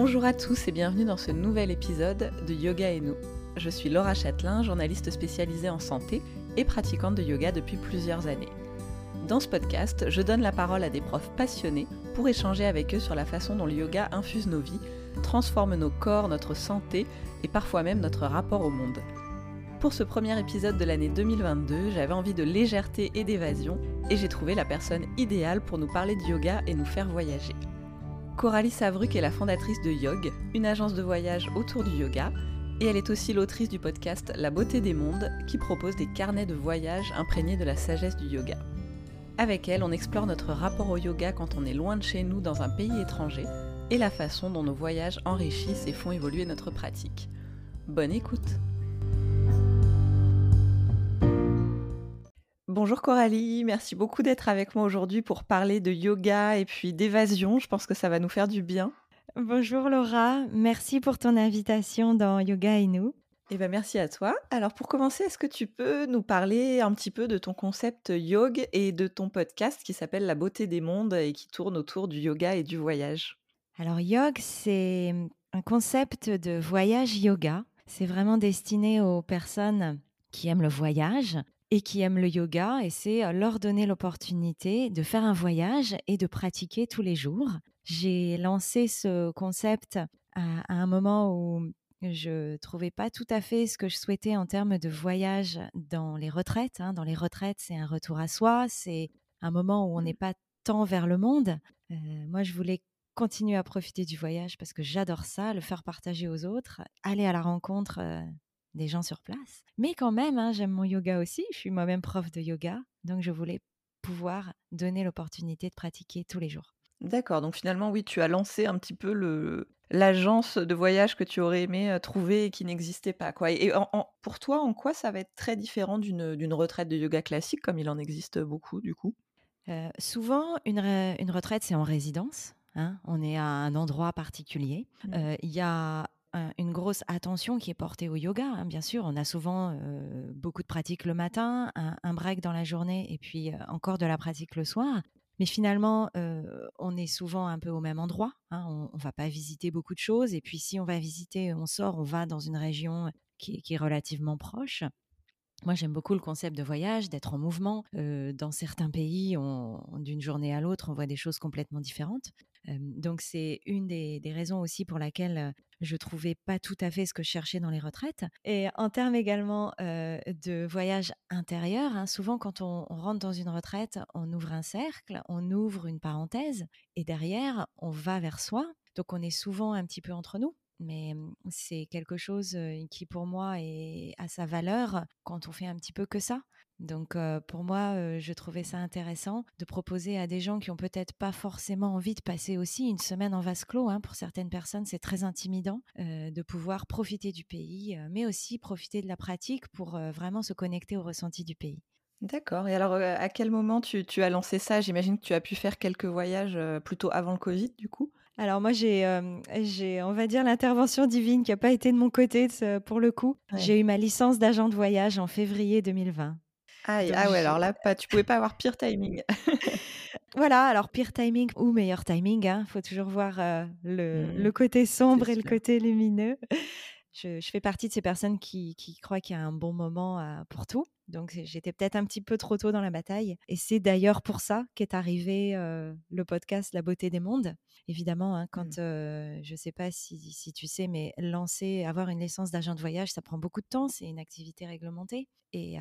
Bonjour à tous et bienvenue dans ce nouvel épisode de Yoga et nous. Je suis Laura Châtelain, journaliste spécialisée en santé et pratiquante de yoga depuis plusieurs années. Dans ce podcast, je donne la parole à des profs passionnés pour échanger avec eux sur la façon dont le yoga infuse nos vies, transforme nos corps, notre santé et parfois même notre rapport au monde. Pour ce premier épisode de l'année 2022, j'avais envie de légèreté et d'évasion et j'ai trouvé la personne idéale pour nous parler de yoga et nous faire voyager. Coralie Savruc est la fondatrice de Yog, une agence de voyage autour du yoga, et elle est aussi l'autrice du podcast La beauté des mondes, qui propose des carnets de voyage imprégnés de la sagesse du yoga. Avec elle, on explore notre rapport au yoga quand on est loin de chez nous dans un pays étranger, et la façon dont nos voyages enrichissent et font évoluer notre pratique. Bonne écoute Bonjour Coralie, merci beaucoup d'être avec moi aujourd'hui pour parler de yoga et puis d'évasion. Je pense que ça va nous faire du bien. Bonjour Laura, merci pour ton invitation dans Yoga et nous. Eh ben merci à toi. Alors pour commencer, est-ce que tu peux nous parler un petit peu de ton concept yoga et de ton podcast qui s'appelle La beauté des mondes et qui tourne autour du yoga et du voyage? Alors yoga, c'est un concept de voyage yoga. C'est vraiment destiné aux personnes qui aiment le voyage, et qui aiment le yoga et c'est leur donner l'opportunité de faire un voyage et de pratiquer tous les jours. J'ai lancé ce concept à, un moment où je trouvais pas tout à fait ce que je souhaitais en termes de voyage dans les retraites. Hein. Dans les retraites, c'est un retour à soi, c'est un moment où on n'est pas tant vers le monde. moi, je voulais continuer à profiter du voyage parce que j'adore ça, le faire partager aux autres, aller à la rencontre des gens sur place. Mais quand même, hein, j'aime mon yoga aussi. Je suis moi-même prof de yoga, donc je voulais pouvoir donner l'opportunité de pratiquer tous les jours. D'accord, donc finalement, oui, tu as lancé un petit peu le l'agence de voyage que tu aurais aimé trouver et qui n'existait pas. Quoi. Et pour toi, en quoi ça va être très différent d'une retraite de yoga classique, comme il en existe beaucoup du coup? Souvent, une, une retraite, c'est en résidence. Hein. on est à un endroit particulier. Mmh. Il y a une grosse attention qui est portée au yoga. Hein, bien sûr, on a souvent beaucoup de pratiques le matin, un, break dans la journée et puis encore de la pratique le soir. Mais finalement, on est souvent un peu au même endroit. Hein, on ne va pas visiter beaucoup de choses. Et puis si on va visiter, on sort, on va dans une région qui, est relativement proche. Moi, j'aime beaucoup le concept de voyage, d'être en mouvement. dans certains pays, d'une journée à l'autre, on voit des choses complètement différentes. donc, c'est une des, raisons aussi pour laquelle je trouvais pas tout à fait ce que je cherchais dans les retraites. Et en termes également de voyage intérieur, hein, souvent quand on, rentre dans une retraite, on ouvre un cercle, on ouvre une parenthèse, et derrière, on va vers soi. Donc, on est souvent un petit peu entre nous mais c'est quelque chose qui pour moi est à sa valeur quand on fait un petit peu que ça. Donc pour moi, je trouvais ça intéressant de proposer à des gens qui ont peut-être pas forcément envie de passer aussi une semaine en vase clos. Hein. Pour certaines personnes, c'est très intimidant de pouvoir profiter du pays, mais aussi profiter de la pratique pour vraiment se connecter au ressenti du pays. D'accord. Et alors, à quel moment tu, tu as lancé ça? J'imagine que tu as pu faire quelques voyages plutôt avant le Covid, du coup alors moi, j'ai, j'ai, on va dire, l'intervention divine qui n'a pas été de mon côté pour le coup. J'ai eu ma licence d'agent de voyage en février 2020. Ah ouais, alors là, pas, tu pouvais pas avoir pire timing. voilà, alors pire timing ou meilleur timing, il hein, faut toujours voir le, mmh le, côté sombre et le côté lumineux. Je, je, fais partie de ces personnes qui, qui croient qu'il y a un bon moment pour tout. Donc j'étais peut-être un petit peu trop tôt dans la bataille. Et c'est d'ailleurs pour ça qu'est arrivé le podcast La beauté des mondes. Évidemment, hein, quand mmh. je ne sais pas si, tu sais, mais lancer, avoir une licence d'agent de voyage, ça prend beaucoup de temps. C'est une activité réglementée. Et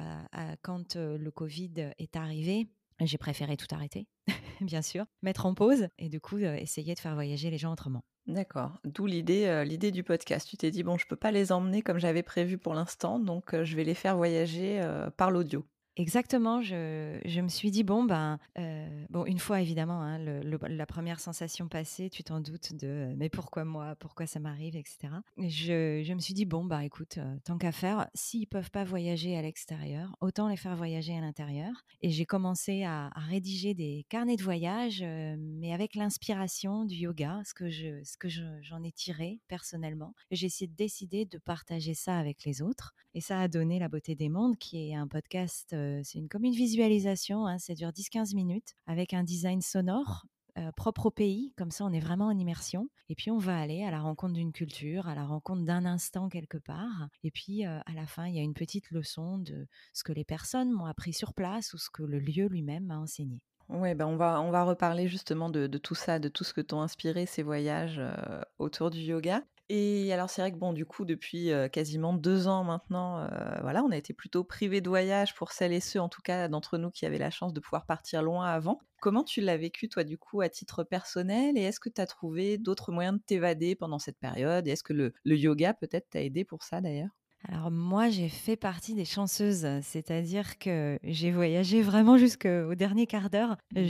quand le Covid est arrivé, j'ai préféré tout arrêter, bien sûr, mettre en pause et du coup essayer de faire voyager les gens autrement. D'accord. D'où l'idée, l'idée du podcast. Tu t'es dit: «Bon, je peux pas les emmener comme j'avais prévu pour l'instant, donc je vais les faire voyager, par l'audio». Exactement, je, me suis dit, bon, ben, euh, bon, une fois évidemment, hein, la première sensation passée, tu t'en doutes de mais pourquoi moi, pourquoi ça m'arrive, etc. Je, je, me suis dit, bon, bah écoute, euh, tant qu'à faire, s'ils peuvent pas voyager à l'extérieur, autant les faire voyager à l'intérieur. Et j'ai commencé à, rédiger des carnets de voyage, euh, mais avec l'inspiration du yoga, ce que je, ce que j'en ai tiré personnellement. J'ai essayé de décider de partager ça avec les autres. Et ça a donné La beauté des mondes, qui est un podcast c'est une, comme une visualisation, hein, ça dure 10-15 minutes avec un design sonore propre au pays, comme ça on est vraiment en immersion. Et puis on va aller à la rencontre d'une culture, à la rencontre d'un instant quelque part. Et puis à la fin, il y a une petite leçon de ce que les personnes m'ont appris sur place ou ce que le lieu lui-même m'a enseigné. Oui, ben on, va, on va reparler justement de, tout ça, de tout ce que t'ont inspiré ces voyages autour du yoga. Et alors c'est vrai que bon, du coup, depuis quasiment deux ans maintenant, voilà, on a été plutôt privé de voyage pour celles et ceux, en tout cas d'entre nous, qui avaient la chance de pouvoir partir loin avant. Comment tu l'as vécu, toi, du coup, à titre personnel? Et est-ce que tu as trouvé d'autres moyens de t'évader pendant cette période? Et est-ce que le, le yoga, peut-être, t'a aidé pour ça, d'ailleurs? Alors moi, j'ai fait partie des chanceuses, c'est-à-dire que j'ai voyagé vraiment jusqu'au dernier quart d'heure. Mmh.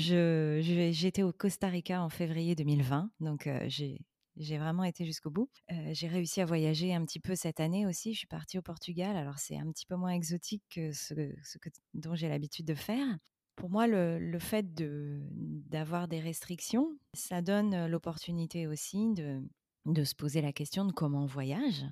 J'étais au Costa Rica en février 2020, donc j'ai j'ai vraiment été jusqu'au bout. j'ai réussi à voyager un petit peu cette année aussi. Je suis partie au Portugal. Alors, c'est un petit peu moins exotique que ce, que, dont j'ai l'habitude de faire. Pour moi, le, fait d'avoir des restrictions, ça donne l'opportunité aussi de, de se poser la question de comment on voyage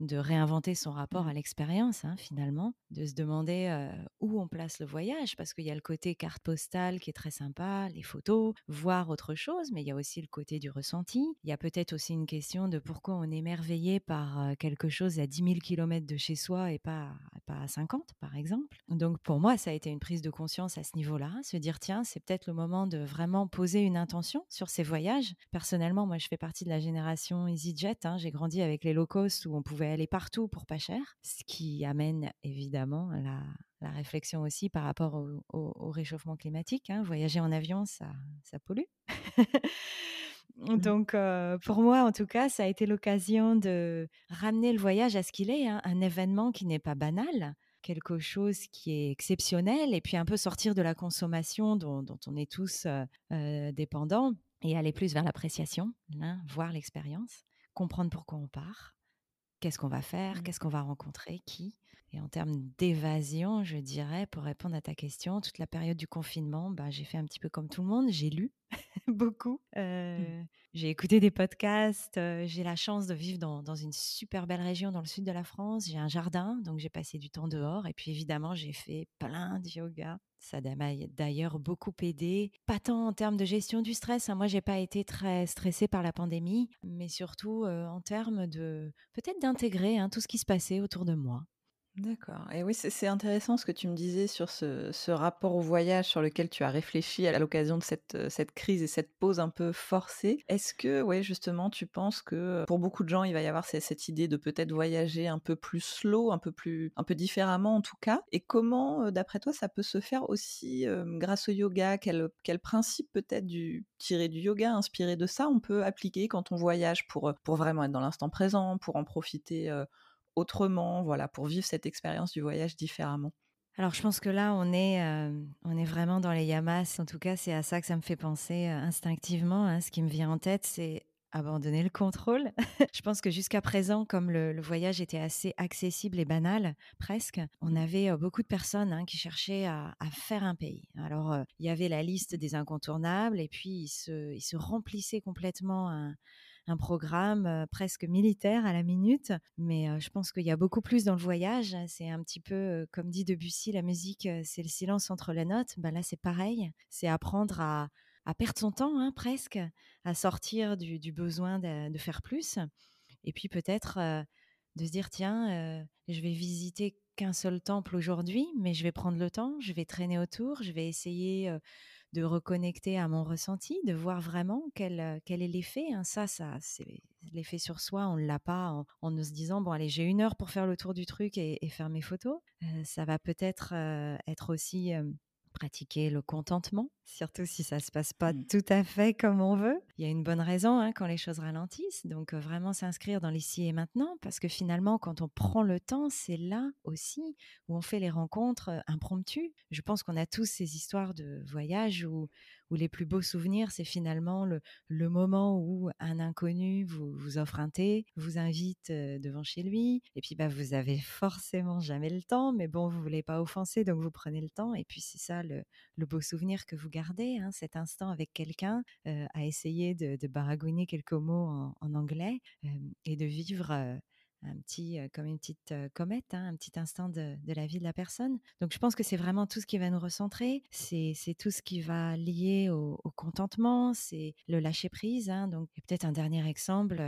de réinventer son rapport à mmh. l'expérience, hein, finalement, de se demander où on place le voyage, parce qu'il y a le côté carte postale qui est très sympa, les photos, voir autre chose, mais il y a aussi le côté du ressenti. Il y a peut-être aussi une question de pourquoi on est émerveillé par quelque chose à 10 000 km de chez soi et pas, à 50, par exemple. Donc pour moi, ça a été une prise de conscience à ce niveau-là, se dire, tiens, c'est peut-être le moment de vraiment poser une intention sur ces voyages. Personnellement, moi, je fais partie de la génération EasyJet. Hein, j'ai grandi avec les low cost où on pouvait aller partout pour pas cher, ce qui amène évidemment la, la réflexion aussi par rapport au, réchauffement climatique. Hein. Voyager en avion, ça, ça pollue. Mmh. Donc, pour moi, en tout cas, ça a été l'occasion de ramener le voyage à ce qu'il est, hein, un événement qui n'est pas banal, quelque chose qui est exceptionnel, et puis un peu sortir de la consommation dont, on est tous dépendants et aller plus vers l'appréciation, hein, voir l'expérience, comprendre pourquoi on part, Qu'est-ce qu'on va faire mmh. Qu'est-ce qu'on va rencontrer Qui Et en termes d'évasion, je dirais, pour répondre à ta question, toute la période du confinement, bah, j'ai fait un petit peu comme tout le monde. J'ai lu beaucoup. Mmh. J'ai écouté des podcasts. j'ai la chance de vivre dans, dans, une super belle région dans le sud de la France. J'ai un jardin, donc j'ai passé du temps dehors. Et puis évidemment, j'ai fait plein de yoga. Ça m'a d'ailleurs beaucoup aidé, pas tant en termes de gestion du stress. Hein. Moi, j'ai pas été très stressée par la pandémie, mais surtout en termes de peut-être d'intégrer hein, tout ce qui se passait autour de moi. D'accord. Et oui, c'est intéressant ce que tu me disais sur ce, rapport au voyage sur lequel tu as réfléchi à l'occasion de cette, euh, cette crise et cette pause un peu forcée. Est-ce que, ouais, justement, tu penses que euh, pour beaucoup de gens, il va y avoir cette, idée de peut-être voyager un peu plus slow, un peu plus, un peu différemment en tout cas? Et comment, euh, d'après toi, ça peut se faire aussi grâce au yoga? Quel, quel principe peut-être du tiré du yoga, inspiré de ça, on peut appliquer quand on voyage pour, pour vraiment être dans l'instant présent, pour en profiter autrement, voilà, pour vivre cette expérience du voyage différemment? Alors je pense que là on est euh, on est vraiment dans les yamas. En tout cas c'est à ça que ça me fait penser euh, instinctivement. Hein. Ce qui me vient en tête c'est abandonner le contrôle. je pense que jusqu'à présent, comme le, voyage était assez accessible et banal, presque, on avait euh, beaucoup de personnes hein, qui cherchaient à, faire un pays. Alors, il y avait la liste des incontournables et puis ils se, ils se remplissaient complètement un, un programme presque militaire à la minute. Mais je pense qu'il y a beaucoup plus dans le voyage. C'est un petit peu, comme dit Debussy, la musique, c'est le silence entre les notes. Ben là, c'est pareil. C'est apprendre à, perdre son temps, hein, presque, à sortir du, besoin de, faire plus. Et puis peut-être de se dire, tiens, je vais visiter qu'un seul temple aujourd'hui, mais je vais prendre le temps, je vais traîner autour, je vais essayer de reconnecter à mon ressenti, de voir vraiment quel, euh, quel est l'effet. Hein. Ça, ça c'est l'effet sur soi, on ne l'a pas en, en, se disant, bon, allez, j'ai une heure pour faire le tour du truc et, faire mes photos. Euh, ça va peut-être euh, être aussi pratiquer le contentement, surtout si ça se passe pas mmh. tout à fait comme on veut. Il y a une bonne raison hein, quand les choses ralentissent, donc vraiment s'inscrire dans l'ici et maintenant, parce que finalement, quand on prend le temps, c'est là aussi où on fait les rencontres impromptues. Je pense qu'on a tous ces histoires de voyage où où les plus beaux souvenirs, c'est finalement le, moment où un inconnu vous, vous offre un thé, vous invite devant chez lui, et puis bah, vous avez forcément jamais le temps, mais bon, vous voulez pas offenser, donc vous prenez le temps, et puis c'est ça le, beau souvenir que vous gardez, hein, cet instant avec quelqu'un, à essayer de, baragouiner quelques mots en, en anglais, et de vivre un petit, comme une petite comète, hein, un petit instant de, la vie de la personne. Donc je pense que c'est vraiment tout ce qui va nous recentrer, c'est tout ce qui va lier au, contentement, c'est le lâcher prise. Hein. donc peut-être un dernier exemple,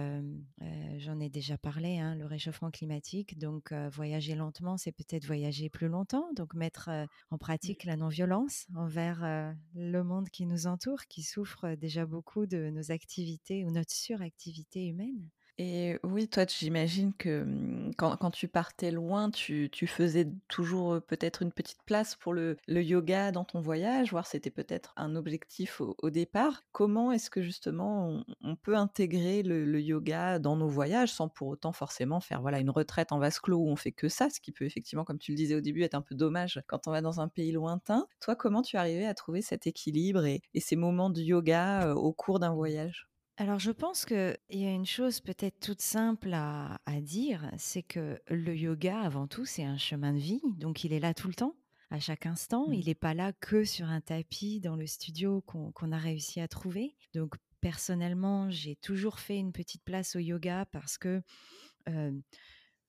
j'en ai déjà parlé, hein, le réchauffement climatique. Donc voyager lentement, c'est peut-être voyager plus longtemps. Donc mettre en pratique la non-violence envers le monde qui nous entoure, qui souffre déjà beaucoup de nos activités ou notre suractivité humaine. Et oui, toi, j'imagine que mmh, quand, tu partais loin, tu, faisais toujours peut-être une petite place pour le, yoga dans ton voyage, voire c'était peut-être un objectif au, départ. Comment est-ce que justement on, peut intégrer le, yoga dans nos voyages sans pour autant forcément faire voilà une retraite en vase clos où on fait que ça, ce qui peut effectivement, comme tu le disais au début, être un peu dommage quand on va dans un pays lointain. Toi, comment tu arrivais à trouver cet équilibre et ces moments de yoga au cours d'un voyage? Alors, je pense qu'il y a une chose peut-être toute simple à, dire, c'est que le yoga, avant tout, c'est un chemin de vie. Donc, il est là tout le temps, à chaque instant. Mmh. Il n'est pas là que sur un tapis dans le studio qu'on a réussi à trouver. Donc, personnellement, j'ai toujours fait une petite place au yoga parce que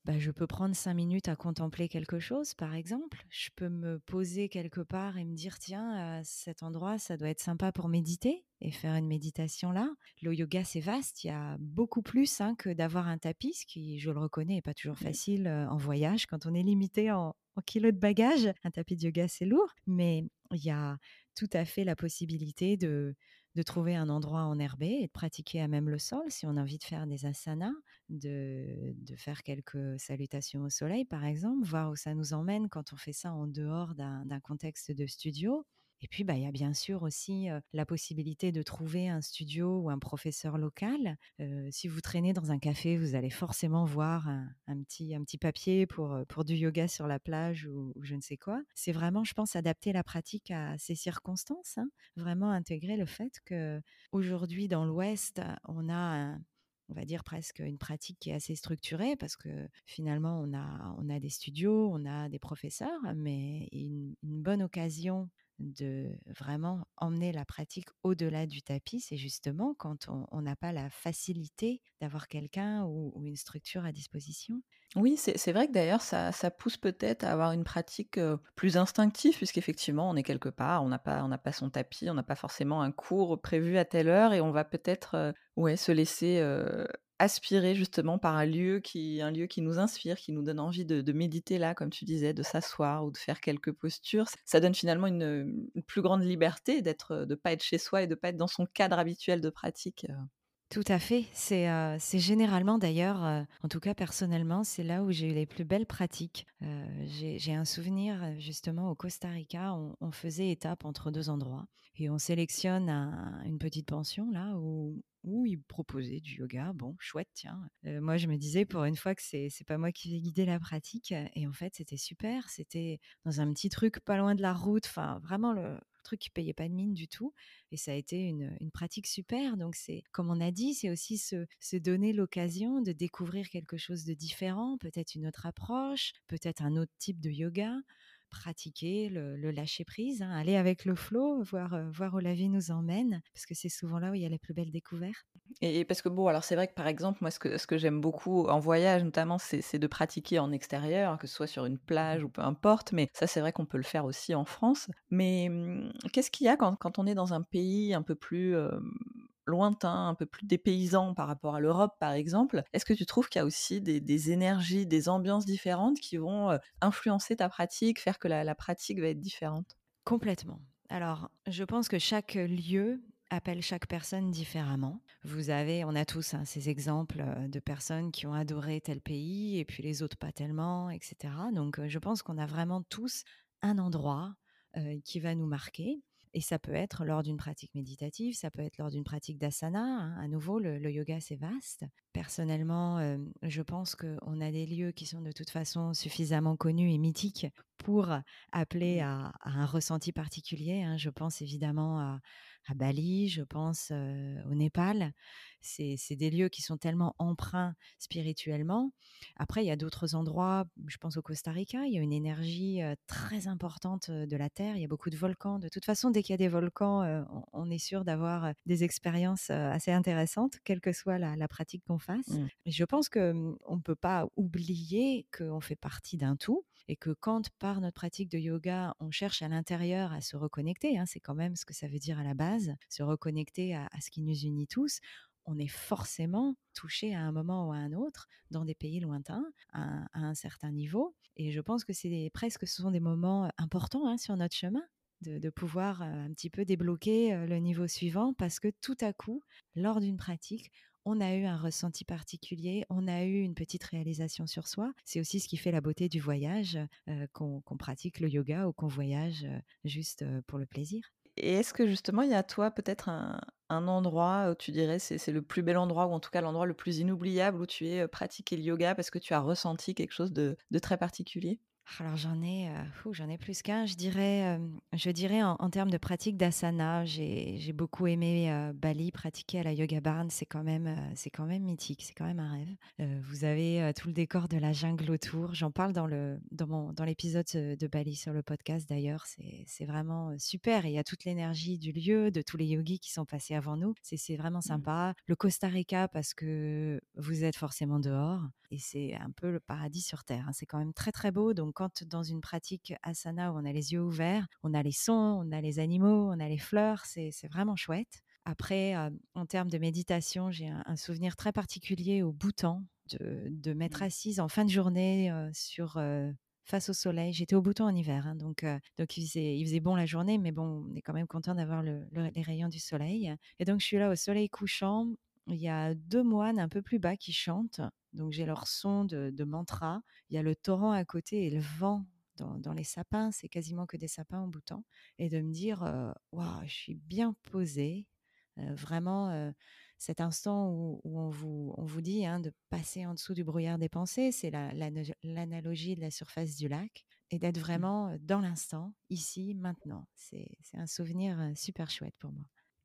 bah, je peux prendre cinq minutes à contempler quelque chose, par exemple. Je peux me poser quelque part et me dire, tiens, à cet endroit, ça doit être sympa pour méditer et faire une méditation là. Le yoga, c'est vaste. Il y a beaucoup plus hein, que d'avoir un tapis, ce qui, je le reconnais, n'est pas toujours facile en voyage quand on est limité en, en kilos de bagages. Un tapis de yoga, c'est lourd, mais il y a tout à fait la possibilité de de trouver un endroit enherbé et de pratiquer à même le sol si on a envie de faire des asanas, de, de faire quelques salutations au soleil par exemple, voir où ça nous emmène quand on fait ça en dehors d'un contexte de studio. Et puis, bah, il y a bien sûr aussi la possibilité de trouver un studio ou un professeur local. si vous traînez dans un café, vous allez forcément voir un, petit, un petit papier pour, pour du yoga sur la plage ou, je ne sais quoi. C'est vraiment, je pense, adapter la pratique à ces circonstances. Hein. Vraiment intégrer le fait que aujourd'hui dans l'Ouest, on a on va dire presque une pratique qui est assez structurée parce que finalement on a, on a des studios, on a des professeurs, mais une bonne occasion de vraiment emmener la pratique au-delà du tapis, c'est justement quand on n'a pas la facilité d'avoir quelqu'un ou, une structure à disposition? Oui, c'est vrai que d'ailleurs, ça, pousse peut-être à avoir une pratique plus instinctive, puisqu'effectivement, on est quelque part, on n'a pas, pas son tapis, on n'a pas forcément un cours prévu à telle heure, et on va peut-être ouais, se laisser aspirer justement par un lieu qui, un lieu qui nous inspire, qui nous donne envie de, méditer là, comme tu disais, de s'asseoir ou de faire quelques postures. Ça donne finalement une, plus grande liberté d'être, de pas être chez soi et de pas être dans son cadre habituel de pratique. Euh. Tout à fait. C'est généralement d'ailleurs, en tout cas personnellement, c'est là où j'ai eu les plus belles pratiques. j'ai un souvenir justement au Costa Rica, on, faisait étape entre deux endroits et on sélectionne une petite pension là où, où ils proposaient du yoga. Bon, chouette, tiens. moi, je me disais pour une fois que c'est c'est pas moi qui vais guider la pratique. Et en fait, c'était super. C'était dans un petit truc pas loin de la route. Enfin, vraiment le truc qui payait pas de mine du tout. Et ça a été une, une pratique super. Donc, c'est, comme on a dit, c'est aussi se, se donner l'occasion de découvrir quelque chose de différent, peut-être une autre approche, peut-être un autre type de yoga pratiquer le, lâcher prise, hein, aller avec le flot, voir, euh, voir où la vie nous emmène, parce que c'est souvent là où il y a les plus belles découvertes. Et, parce que bon, alors c'est vrai que par exemple, moi, ce que, j'aime beaucoup en voyage, notamment, c'est de pratiquer en extérieur, que ce soit sur une plage ou peu importe, mais ça, c'est vrai qu'on peut le faire aussi en France. Mais mmh, qu'est-ce qu'il y a quand, on est dans un pays un peu plus lointain, un peu plus dépaysant par rapport à l'Europe, par exemple. Est-ce que tu trouves qu'il y a aussi des, énergies, des ambiances différentes qui vont influencer ta pratique, faire que la, pratique va être différente? Complètement. Alors, je pense que chaque lieu appelle chaque personne différemment. Vous avez, on a tous hein, ces exemples de personnes qui ont adoré tel pays et puis les autres pas tellement, etc. Donc, je pense qu'on a vraiment tous un endroit qui va nous marquer. Et ça peut être lors d'une pratique méditative, ça peut être lors d'une pratique d'asana. Hein. À nouveau, le, yoga, c'est vaste. Personnellement, je pense qu'on a des lieux qui sont de toute façon suffisamment connus et mythiques pour appeler à, un ressenti particulier. Hein. Je pense évidemment à, à Bali, je pense au Népal. C'est des lieux qui sont tellement empreints spirituellement. Après, il y a d'autres endroits, je pense au Costa Rica, il y a une énergie très importante de la Terre, il y a beaucoup de volcans. De toute façon, dès qu'il y a des volcans, on est sûr d'avoir des expériences assez intéressantes, quelle que soit la, pratique qu'on fasse. Mmh. Et je pense qu'on ne peut pas oublier qu'on fait partie d'un tout et que quand par notre pratique de yoga, on cherche à l'intérieur à se reconnecter, hein, c'est quand même ce que ça veut dire à la base, se reconnecter à, ce qui nous unit tous, on est forcément touché à un moment ou à un autre dans des pays lointains à, un certain niveau. Et je pense que c'est presque ce sont des moments importants hein, sur notre chemin. De, de, pouvoir un petit peu débloquer le niveau suivant parce que tout à coup, lors d'une pratique, on a eu un ressenti particulier, on a eu une petite réalisation sur soi. C'est aussi ce qui fait la beauté du voyage, euh, qu'on pratique le yoga ou qu'on voyage euh, juste euh, pour le plaisir. Et est-ce que justement, il y a toi peut-être un, endroit où tu dirais c'est le plus bel endroit, ou en tout cas l'endroit le plus inoubliable où tu es pratiqué le yoga parce que tu as ressenti quelque chose de très particulier? Alors j'en ai, euh, j'en ai plus qu'un. Je dirais, euh, je dirais en, termes de pratique d'asana, j'ai beaucoup aimé euh, Bali pratiquer à la Yoga Barn. C'est quand même, c'est quand même mythique, c'est quand même un rêve. vous avez tout le décor de la jungle autour. J'en parle dans le dans mon dans l'épisode de Bali sur le podcast d'ailleurs. C'est vraiment super. Et il y a toute l'énergie du lieu, de tous les yogis qui sont passés avant nous. C'est vraiment mmh. sympa. Le Costa Rica parce que vous êtes forcément dehors et c'est un peu le paradis sur terre. Hein. C'est quand même très très beau. Donc quand dans une pratique asana où on a les yeux ouverts, on a les sons, on a les animaux, on a les fleurs, c'est vraiment chouette. Après, euh, en termes de méditation, j'ai un, souvenir très particulier au Bhoutan de, de m'être mmh. assise en fin de journée euh, sur euh, face au soleil. J'étais au Bhoutan en hiver, hein, donc, donc il, faisait, il faisait bon la journée, mais bon, on est quand même content d'avoir les rayons du soleil. Et donc je suis là au soleil couchant. Il y a deux moines un peu plus bas qui chantent donc j'ai leur son de, mantra. Il y a le torrent à côté et le vent dans, les sapins. C'est quasiment que des sapins en boutant. Et de me dire, waouh, je suis bien posée. vraiment, cet instant où, on, vous, on vous dit hein, de passer en dessous du brouillard des pensées, c'est l'analogie de la surface du lac. Et d'être mmh. vraiment dans l'instant, ici, maintenant. C'est un souvenir super chouette pour moi.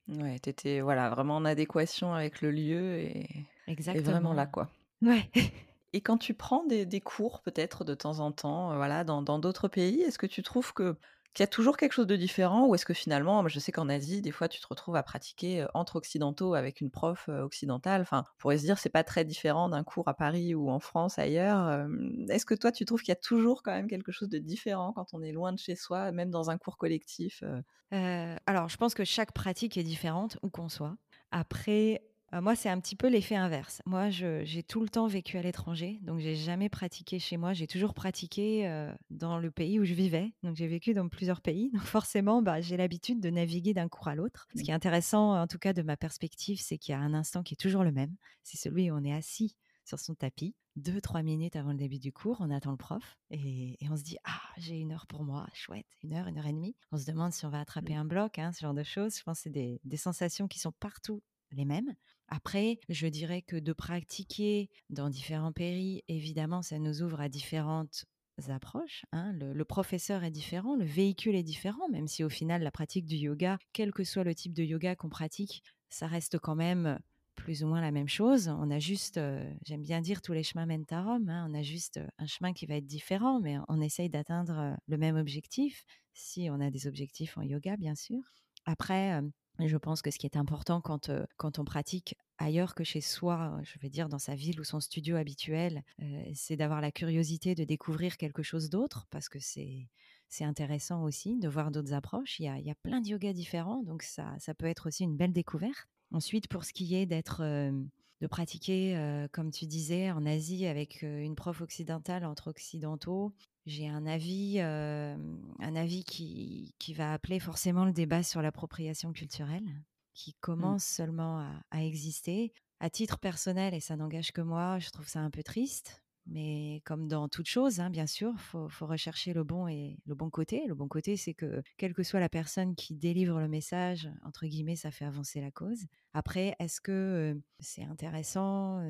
Ouais, tu étais voilà, vraiment en adéquation avec le lieu et, et vraiment là, quoi. Ouais. Et quand tu prends des, cours, peut-être de temps en temps, euh, voilà, dans d'autres pays, est-ce que tu trouves que qu'il y a toujours quelque chose de différent ou est-ce que finalement, je sais qu'en Asie, des fois, tu te retrouves à pratiquer euh, entre occidentaux avec une prof euh, occidentale? Enfin, on pourrait se dire c'est pas très différent d'un cours à Paris ou en France ailleurs. Est-ce que toi, tu trouves qu'il y a toujours quand même quelque chose de différent quand on est loin de chez soi, même dans un cours collectif Alors, je pense que chaque pratique est différente où qu'on soit. Après, moi, c'est un petit peu l'effet inverse. Moi, j'ai tout le temps vécu à l'étranger, donc j'ai jamais pratiqué chez moi. J'ai toujours pratiqué dans le pays où je vivais. Donc j'ai vécu dans plusieurs pays. Donc forcément, bah, j'ai l'habitude de naviguer d'un cours à l'autre. Ce qui est intéressant, en tout cas de ma perspective, c'est qu'il y a un instant qui est toujours le même. C'est celui où on est assis sur son tapis, deux, trois minutes avant le début du cours, on attend le prof et, on se dit Ah, j'ai une heure pour moi, chouette, une heure, une heure et demie. On se demande si on va attraper un bloc, hein, ce genre de choses. Je pense que c'est des sensations qui sont partout les mêmes. Après, je dirais que de pratiquer dans différents pays, évidemment, ça nous ouvre à différentes approches. Hein. Le, professeur est différent, le véhicule est différent, même si au final, la pratique du yoga, quel que soit le type de yoga qu'on pratique, ça reste quand même plus ou moins la même chose. On a juste, euh, j'aime bien dire, tous les chemins mènent à Rome. Hein. On a juste un chemin qui va être différent, mais on essaye d'atteindre euh, le même objectif, si on a des objectifs en yoga, bien sûr. Après, je pense que ce qui est important quand, quand on pratique ailleurs que chez soi, je vais dire dans sa ville ou son studio habituel, c'est d'avoir la curiosité de découvrir quelque chose d'autre parce que c'est c'est intéressant aussi de voir d'autres approches. Il y, a, il y a plein de yoga différents, donc ça, ça peut être aussi une belle découverte. Ensuite, pour ce qui est d'être de pratiquer, comme tu disais, en Asie avec une prof occidentale entre occidentaux, j'ai un avis, un avis qui, qui, va appeler forcément le débat sur l'appropriation culturelle, qui mmh. commence seulement à, à, exister. À titre personnel, et ça n'engage que moi, je trouve ça un peu triste mais comme dans toute chose, hein, bien sûr, faut, faut rechercher le bon et le bon côté. Le bon côté, c'est que quelle que soit la personne qui délivre le message, entre guillemets, ça fait avancer la cause. Après, est-ce que c'est intéressant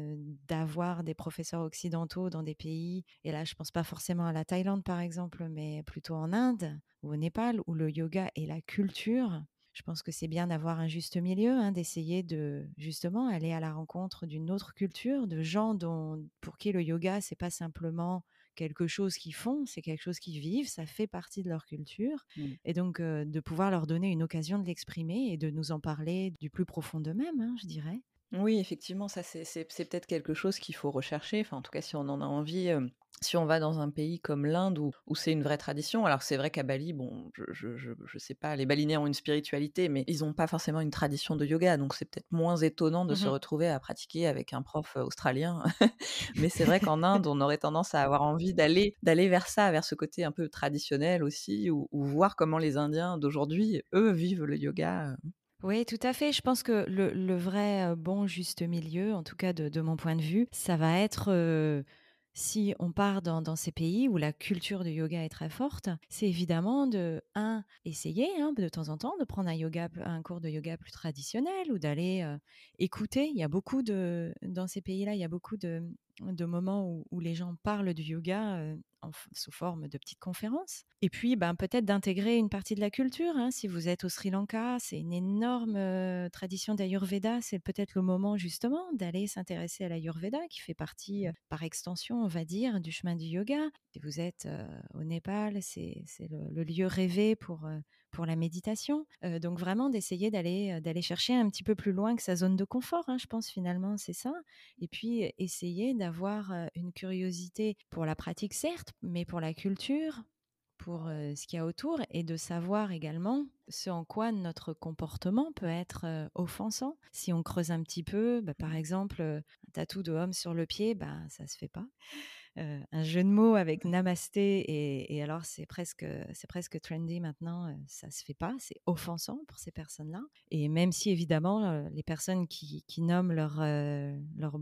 d'avoir des professeurs occidentaux dans des pays Et là, je pense pas forcément à la Thaïlande, par exemple, mais plutôt en Inde ou au Népal, où le yoga et la culture Je pense que c'est bien d'avoir un juste milieu, hein, d'essayer de justement aller à la rencontre d'une autre culture, de gens dont, pour qui le yoga, c'est pas simplement quelque chose qu'ils font, c'est quelque chose qu'ils vivent, ça fait partie de leur culture. Mmh. Et donc, de pouvoir leur donner une occasion de l'exprimer et de nous en parler du plus profond d'eux-mêmes, hein, je dirais. Oui, effectivement, ça c'est peut-être quelque chose qu'il faut rechercher. Enfin, en tout cas, si on en a envie, si on va dans un pays comme l'Inde où, où c'est une vraie tradition, alors c'est vrai qu'à Bali, bon, je, je, sais pas, les Balinais ont une spiritualité, mais ils n'ont pas forcément une tradition de yoga, donc c'est peut-être moins étonnant de se mmh retrouver à pratiquer avec un prof australien. mais c'est vrai qu'en Inde, on aurait tendance à avoir envie d'aller d'aller vers ça, vers ce côté un peu traditionnel aussi, ou, voir comment les Indiens d'aujourd'hui, eux, vivent le yoga. Oui, tout à fait. Je pense que le, vrai bon juste milieu, en tout cas de, mon point de vue, ça va être si on part dans, ces pays où la culture du yoga est très forte, c'est évidemment de, un, essayer hein, de temps en temps de prendre un, yoga, un cours de yoga plus traditionnel ou d'aller écouter. Il y a beaucoup de, dans ces pays-là, il y a beaucoup de, de moments où, les gens parlent du yoga sous forme de petites conférences. Et puis, ben, peut-être d'intégrer une partie de la culture. Hein. Si vous êtes au Sri Lanka, c'est une énorme tradition d'Ayurveda. C'est peut-être le moment justement d'aller s'intéresser à l'Ayurveda, qui fait partie, par extension, on va dire, du chemin du yoga. Si vous êtes au Népal, c'est le, lieu rêvé pour pour la méditation. donc vraiment d'essayer d'aller d'aller chercher un petit peu plus loin que sa zone de confort. Hein, je pense finalement c'est ça. Et puis essayer d'avoir une curiosité pour la pratique certes, mais pour la culture, pour ce qu'il y a autour et de savoir également ce en quoi notre comportement peut être offensant. Si on creuse un petit peu, bah, par exemple, un tatou de homme sur le pied, bah, ça se fait pas. Euh, un jeu de mots avec namasté et, alors c'est presque c'est presque trendy maintenant euh, ça se fait pas c'est offensant pour ces personnes là et même si évidemment euh, les personnes qui, nomment leur, leur,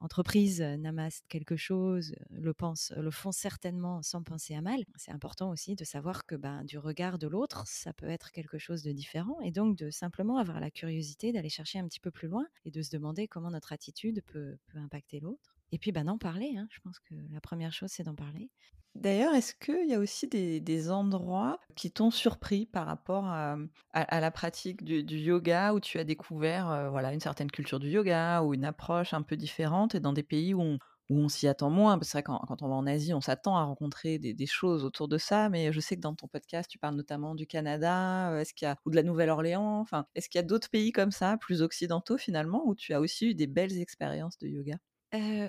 entreprise namaste quelque chose le pensent le font certainement sans penser à mal c'est important aussi de savoir que ben du regard de l'autre ça peut être quelque chose de différent et donc de simplement avoir la curiosité d'aller chercher un petit peu plus loin et de se demander comment notre attitude peut, peut impacter l'autre et puis, bah, d'en parler. Hein. Je pense que la première chose, c'est d'en parler. D'ailleurs, est-ce qu'il y a aussi des, endroits qui t'ont surpris par rapport à, la pratique du, yoga, où tu as découvert euh, voilà, une certaine culture du yoga ou une approche un peu différente, et dans des pays où on, s'y attend moins? C'est vrai que quand, on va en Asie, on s'attend à rencontrer des, choses autour de ça, mais je sais que dans ton podcast, tu parles notamment du Canada, euh, est-ce qu'il y a, ou de la Nouvelle-Orléans, enfin, est-ce qu'il y a d'autres pays comme ça, plus occidentaux finalement, où tu as aussi eu des belles expériences de yoga?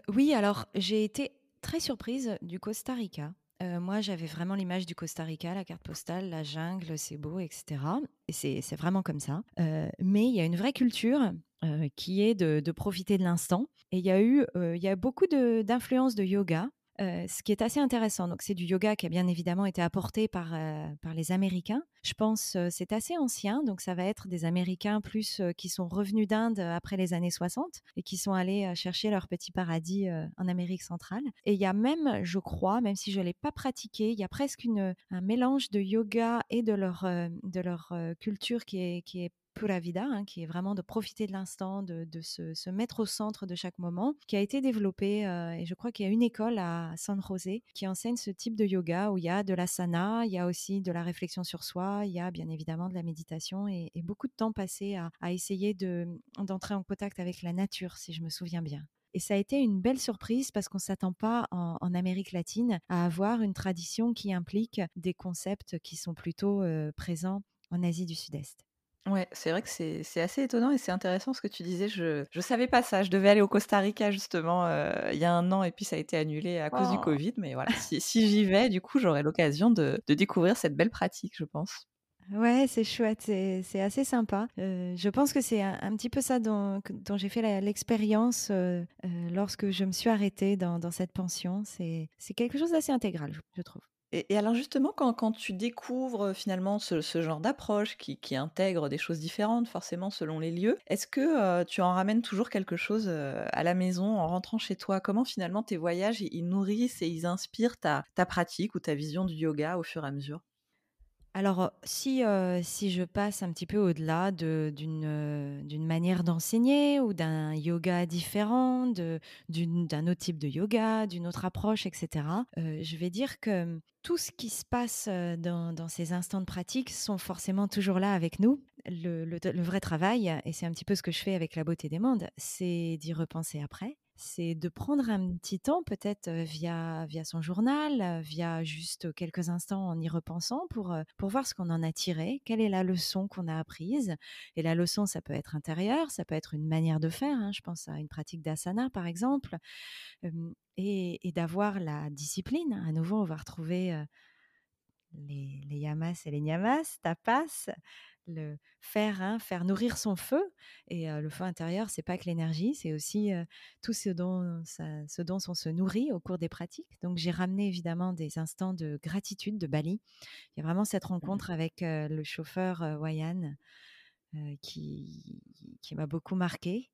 Oui, alors j'ai été très surprise du Costa Rica. moi, j'avais vraiment l'image du Costa Rica, la carte postale, la jungle, c'est beau, etc. Et c'est vraiment comme ça. mais il y a une vraie culture qui est de, profiter de l'instant. Et il y a eu, y a beaucoup d'influences de, yoga ce qui est assez intéressant, donc c'est du yoga qui a bien évidemment été apporté par, par les Américains. Je pense c'est assez ancien, donc ça va être des Américains plus qui sont revenus d'Inde après les années 60 et qui sont allés chercher leur petit paradis en Amérique centrale. Et il y a même, je crois, même si je ne l'ai pas pratiqué, il y a presque une, un mélange de yoga et de leur, de leur culture qui est, qui est Pura Vida, hein, qui est vraiment de profiter de l'instant, de, se, mettre au centre de chaque moment, qui a été développé, euh, et je crois qu'il y a une école à San José qui enseigne ce type de yoga où il y a de l'asana, il y a aussi de la réflexion sur soi, il y a bien évidemment de la méditation et, beaucoup de temps passé à, essayer d'entrer en contact avec la nature, si je me souviens bien. Et ça a été une belle surprise parce qu'on ne s'attend pas en, Amérique latine à avoir une tradition qui implique des concepts qui sont plutôt euh, présents en Asie du Sud-Est. Ouais, c'est vrai que c'est assez étonnant et c'est intéressant ce que tu disais. Je ne savais pas ça. Je devais aller au Costa Rica justement il y a un an et puis ça a été annulé à cause du oh. Covid. Mais voilà, si, j'y vais, du coup, j'aurai l'occasion de, découvrir cette belle pratique, je pense. Ouais, c'est chouette, c'est assez sympa. je pense que c'est un, petit peu ça dont, j'ai fait l'expérience lorsque je me suis arrêtée dans, dans cette pension. C'est quelque chose d'assez intégral, je trouve. Et, alors justement, quand, tu découvres finalement ce, genre d'approche qui, intègre des choses différentes forcément selon les lieux, est-ce que tu en ramènes toujours quelque chose à la maison en rentrant chez toi? Comment finalement tes voyages, ils nourrissent et ils inspirent ta, pratique ou ta vision du yoga au fur et à mesure? Alors, si, heu, si je passe un petit peu au-delà de d'une, manière d'enseigner ou d'un yoga différent, d'un autre type de yoga, d'une autre approche et cetera, heu, je vais dire que, mmh, tout ce qui se passe, dans dans ces instants de pratique sont forcément toujours là avec nous. Le vrai travail et c'est un petit peu ce que je fais avec la beauté des mondes, c'est d'y repenser après c'est de prendre un petit temps peut-être, via via son journal, via juste quelques instants en y repensant pour, pour voir ce qu'on en a tiré. Quelle est la leçon qu'on a apprise? Et la leçon, ça peut être intérieure, ça peut être une manière de faire, hein. Je pense à une pratique d'asana, par exemple, et et d'avoir la discipline. À nouveau, on va retrouver, les les yamas et les niyamas, tapas, le faire, hein, faire nourrir son feu et le feu intérieur, c'est pas que l'énergie, c'est aussi, tout ce dont ça ce dont on se nourrit au cours des pratiques. Donc j'ai ramené évidemment des instants de gratitude de Bali. Il y a vraiment cette rencontre avec, le chauffeur, Wayan, qui qui m'a beaucoup marquée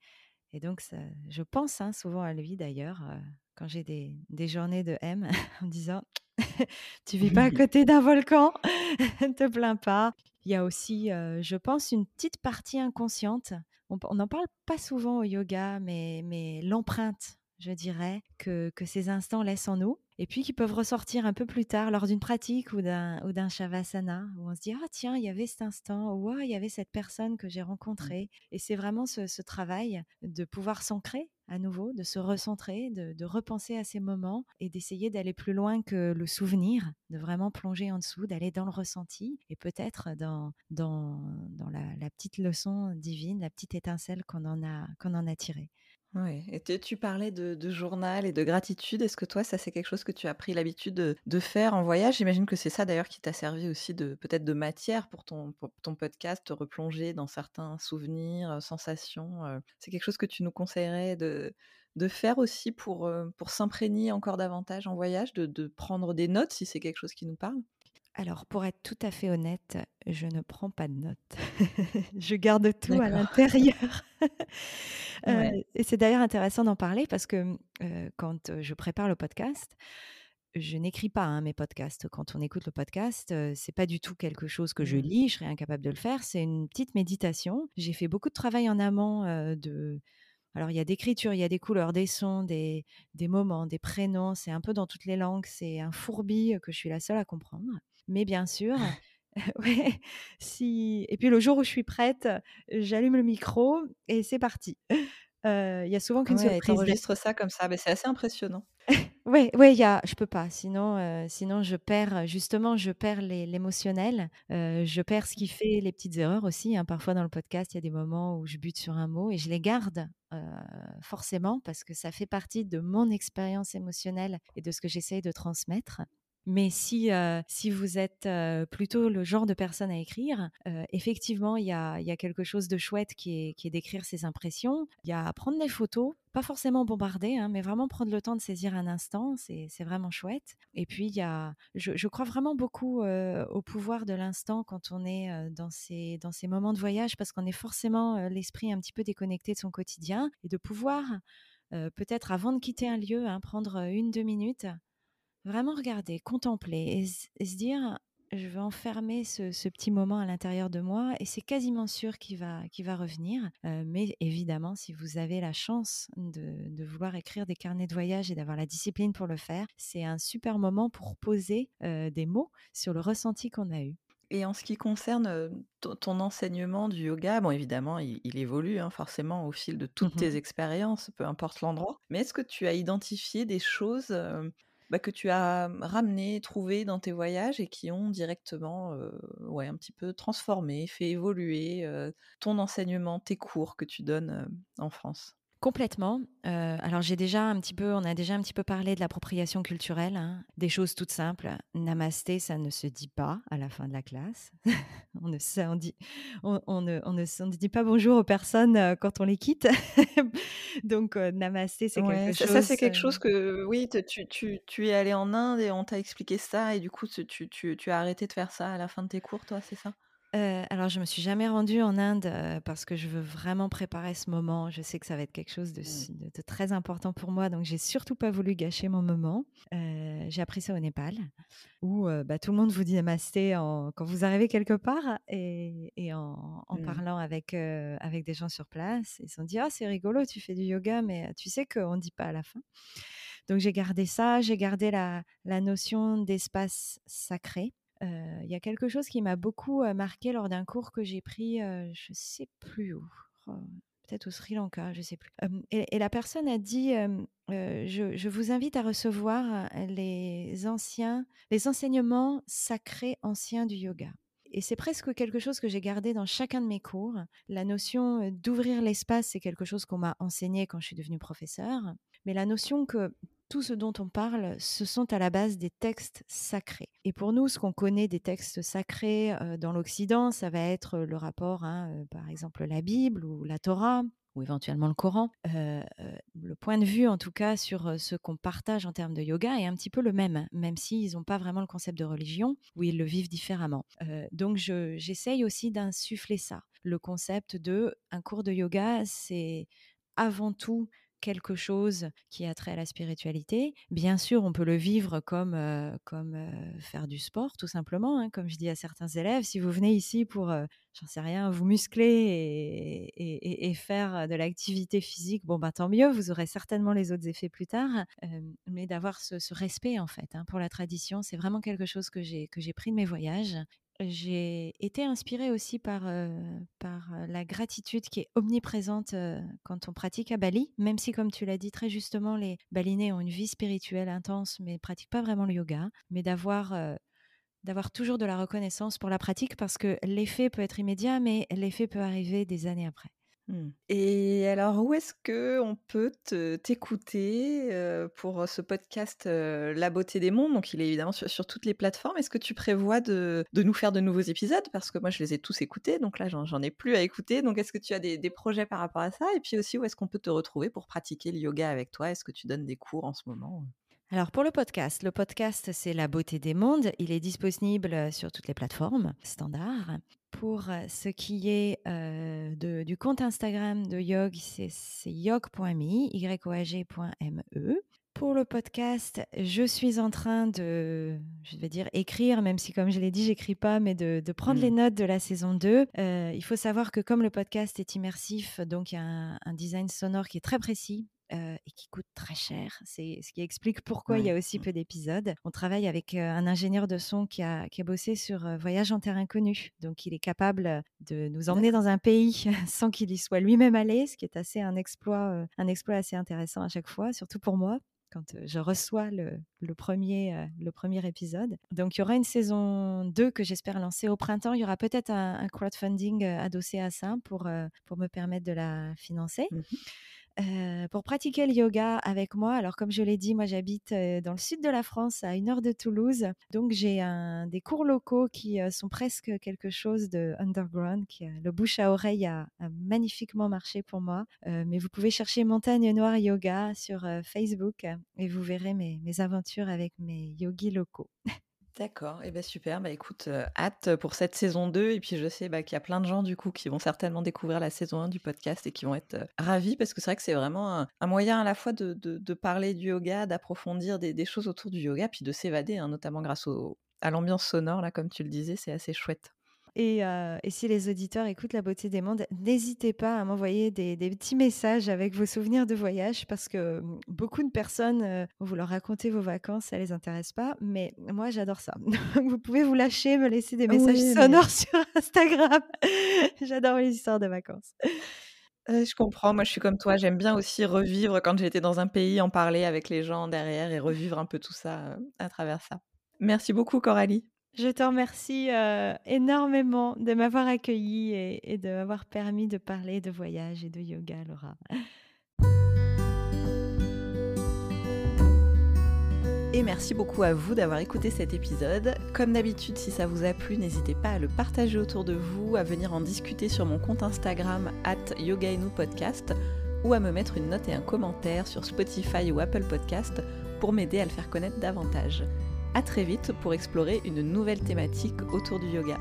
et donc ça je pense, hein, souvent à lui d'ailleurs, quand j'ai des des journées de M en disant: «Tu vis pas à côté d'un volcan, te plains pas». Il y a aussi, heu, je pense, une petite partie inconsciente. On on n'en parle pas souvent au yoga, mais mais l'empreinte, je dirais, que que ces instants laissent en nous et puis qui peuvent ressortir un peu plus tard lors d'une pratique ou d'un ou d'un shavasana où on se dit: «Ah tiens, il y avait cet instant» ou «Ah, il y avait cette personne que j'ai rencontrée» et c'est vraiment ce ce travail de pouvoir s'ancrer à nouveau, de se recentrer, de de repenser à ces moments et d'essayer d'aller plus loin que le souvenir, de vraiment plonger en dessous, d'aller dans le ressenti et peut-être dans dans dans la la petite leçon divine, la petite étincelle qu'on en a qu'on en a tirée. Ouais et tu tu parlais de journal et de gratitude. Est-ce que toi, ça, c'est quelque chose que tu as pris l'habitude de faire en voyage? J'imagine que c'est ça d'ailleurs qui t'a servi aussi de peut-être de matière pour ton podcast, te replonger dans certains souvenirs, heu, sensations, heu. C'est quelque chose que tu nous conseillerais de faire aussi pour, heu, pour s'imprégner encore davantage en voyage, de prendre des notes si c'est quelque chose qui nous parle? Alors, pour être tout à fait honnête, je ne prends pas de notes. Je garde tout à l'intérieur. Ouais. et c'est d'ailleurs intéressant d'en parler parce que, heu, quand, heu, je prépare le podcast, je n'écris pas, hein, mes podcasts. Quand on écoute le podcast, heu, c'est pas du tout quelque chose que je Mmh. lis, je serais incapable de le faire. C'est une petite méditation. J'ai fait beaucoup de travail en amont, de alors il y a d'écriture, il y a des couleurs, des sons, des des moments, des prénoms, c'est un peu dans toutes les langues, c'est un fourbi, que je suis la seule à comprendre. Mais bien sûr, ouais, si et puis le jour où je suis prête, j'allume le micro et c'est parti. Heu, il y a souvent qu'une Ouais et tu prise de ça comme ça, beh, c'est assez impressionnant. Ouais, ouais, y a je peux pas, sinon, heu, sinon je perds, justement, je perds l'é l'émotionnel, heu, je perds ce qui fait les petites erreurs aussi, hein. Parfois dans le podcast, il y a des moments où je bute sur un mot et je les garde, forcément parce que ça fait partie de mon expérience émotionnelle et de ce que j'essaye de transmettre. Mais si, heu, si vous êtes, heu, plutôt le genre de personne à écrire, heu, effectivement, il y a y a quelque chose de chouette qui est d'écrire ses impressions. Il y a prendre des photos, pas forcément bombarder, hein, mais vraiment prendre le temps de saisir un instant, c'est vraiment chouette. Et puis y a je crois vraiment beaucoup, au pouvoir de l'instant quand on est, dans ces dans ces moments de voyage parce qu'on est forcément, l'esprit un petit peu déconnecté de son quotidien et de pouvoir, peut-être avant de quitter un lieu, hein, prendre, heu, 1-2 minutes Vraiment regarder, contempler et se et se dire: «Je vais enfermer ce ce petit moment à l'intérieur de moi» et c'est quasiment sûr qu'il va revenir. Mais évidemment, si vous avez la chance de de vouloir écrire des carnets de voyage et d'avoir la discipline pour le faire, c'est un super moment pour poser, des mots sur le ressenti qu'on a eu. Et en ce qui concerne, ton enseignement du yoga, bon évidemment il il évolue, hein, forcément au fil de toutes tes Mmh expériences, peu importe l'endroit. Mais est-ce que tu as identifié des choses, bah, que tu as, mmh, ramenées, trouvées dans tes voyages et qui ont directement, ouais, un petit peu transformé, fait évoluer, ton enseignement, tes cours que tu donnes, en France? Complètement. Heu, alors j'ai déjà un petit peu on a déjà un petit peu parlé de l'appropriation culturelle, hein, des choses toutes simples. Namasté, ça ne se dit pas à la fin de la classe. On ne ça on dit on on ne on ne s on ne dit pas bonjour aux personnes, heu, quand on les quitte. Donc heu, namasté, c'est Ouais, quelque ça ça chose, c'est quelque chose que oui, te tu tu tu es allé en Inde et on t'a expliqué ça et du coup tu tu tu tu as arrêté de faire ça à la fin de tes cours toi, c'est ça? Euh, alors, je me suis jamais rendue en Inde euh, parce que je veux vraiment préparer ce moment. Je sais que ça va être quelque chose de, Mmh. de très important pour moi, donc j'ai surtout pas voulu gâcher mon moment. Euh, j'ai appris ça au Népal, où bah, tout le monde vous dit namasté en- quand vous arrivez quelque part et, et en, en Mmh. parlant avec, avec des gens sur place. Ils se sont dit Ah, c'est rigolo, tu fais du yoga, mais tu sais qu'on ne dit pas à la fin. Donc, j'ai gardé ça, j'ai gardé la, la notion d'espace sacré. Euh, Il y a quelque chose qui m'a beaucoup euh, marqué lors d'un cours que j'ai pris, euh, je sais plus où, oh, peut-être au Sri Lanka, je sais plus. Et, la personne a dit je, je vous invite à recevoir les anciens, les enseignements sacrés anciens du yoga. Et c'est presque quelque chose que j'ai gardé dans chacun de mes cours. La notion d'ouvrir l'espace, c'est quelque chose qu'on m'a enseigné quand je suis devenue professeure. Mais la notion que tout ce dont on parle, ce sont à la base des textes sacrés. Et pour nous, ce qu'on connaît des textes sacrés euh, dans l'Occident, ça va être le rapport, hein, euh, par exemple la Bible ou la Torah ou éventuellement le Coran. Euh, le point de vue, en tout cas, sur ce qu'on partage en termes de yoga est un petit peu le même, même s'ils n'ont pas vraiment le concept de religion ou ils le vivent différemment. Donc, je- j'essaye aussi d'insuffler ça. Le concept de un cours de yoga, c'est avant tout quelque chose qui a trait à la spiritualité. Bien sûr, on peut le vivre comme, euh, comme euh, faire du sport, tout simplement. hein. Comme je dis à certains élèves, si vous venez ici pour, euh, j'en sais rien, vous muscler et, faire de l'activité physique, bon, bah, tant mieux, vous aurez certainement les autres effets plus tard. Mais d'avoir ce, respect, en fait, hein, pour la tradition, c'est vraiment quelque chose que j'ai pris de mes voyages j'ai été inspirée aussi par, euh, euh, la gratitude qui est omniprésente euh, quand on pratique à Bali, même si, comme tu l'as dit très justement, les Balinais ont une vie spirituelle intense, mais ne pratiquent pas vraiment le yoga, mais d'avoir toujours de la reconnaissance pour la pratique parce que l'effet peut être immédiat, mais l'effet peut arriver des années après. Mmh. Et alors, où est-ce que on peut te t'écouter, pour ce podcast, La beauté des mondes? Donc il est évidemment sur sur toutes les plateformes. Est-ce que tu prévois de de nous faire de nouveaux épisodes? Parce que moi, je les ai tous écoutés, donc là, j'en j'en ai plus à écouter. Donc est-ce que tu as des des projets par rapport à ça? Et puis aussi, où est-ce qu'on peut te retrouver pour pratiquer le yoga avec toi? Est-ce que tu donnes des cours en ce moment? Alors pour le podcast, le podcast c'est La beauté des mondes. Il est disponible sur toutes les plateformes standards. Pour ce qui est euh, de- du compte Instagram de Yog, c'est yog.me, yoag.me. Pour le podcast, je suis en train de, je vais dire écrire, même si comme je l'ai dit, j'écris pas, mais de, de prendre Mmh. les notes de la saison 2. Euh, il faut savoir que comme le podcast est immersif, donc il y a un, un design sonore qui est très précis. Euh, et qui coûte très cher. C'est ce qui explique pourquoi il y a aussi peu d'épisodes. On travaille avec euh, un ingénieur de son qui a, qui a bossé sur euh, Voyage en terre inconnue. Donc, il est capable de nous emmener dans un pays sans qu'il y soit lui-même allé, ce qui est assez un exploit, un exploit assez intéressant à chaque fois, surtout pour moi quand je reçois le, le premier, le premier épisode. Donc, il y aura une saison 2 que j'espère lancer au printemps. Il y aura peut-être un, un crowdfunding adossé à ça pour, pour me permettre de la financer. Mmh Euh, pour pratiquer le yoga avec moi, alors comme je l'ai dit, moi j'habite euh, dans le sud de la France, à une heure de Toulouse, donc j'ai des cours locaux qui euh, sont presque quelque chose de underground, le bouche à oreille a, magnifiquement marché pour moi. Mais vous pouvez chercher Montagne Noire Yoga sur Facebook et vous verrez mes aventures avec mes yogis locaux. D'accord, et ben super. Bah, écoute, hâte pour cette saison 2 et puis je sais, bah, qu'il y a plein de gens du coup qui vont certainement découvrir la saison 1 du podcast et qui vont être, ravis parce que c'est vrai que c'est vraiment un moyen à la fois de de parler du yoga, d'approfondir des des choses autour du yoga, puis de s'évader, hein, notamment grâce au à l'ambiance sonore là, comme tu le disais, c'est assez chouette. Et, euh, et si les auditeurs écoutent La beauté des mondes, n'hésitez pas à m'envoyer des, des petits messages avec vos souvenirs de voyage parce que mm, beaucoup de personnes, euh, vous leur racontez vos vacances, ça les intéresse pas, mais moi j'adore ça. Vous pouvez vous lâcher, me laisser des messages Oui, mais sonores sur Instagram. j'adore les histoires de vacances. je comprends, moi je suis comme toi, j'aime bien aussi revivre quand j'étais dans un pays, en parler avec les gens derrière et revivre un peu tout ça, à travers ça. Merci beaucoup Coralie. Je te remercie euh, énormément de m'avoir accueilli et, de m'avoir permis de parler de voyage et de yoga, Laura. Et merci beaucoup à vous d'avoir écouté cet épisode. Comme d'habitude, si ça vous a plu, n'hésitez pas à le partager autour de vous, à venir en discuter sur mon compte Instagram at podcast ou à me mettre une note et un commentaire sur Spotify ou Apple Podcast pour m'aider à le faire connaître davantage. À très vite pour explorer une nouvelle thématique autour du yoga.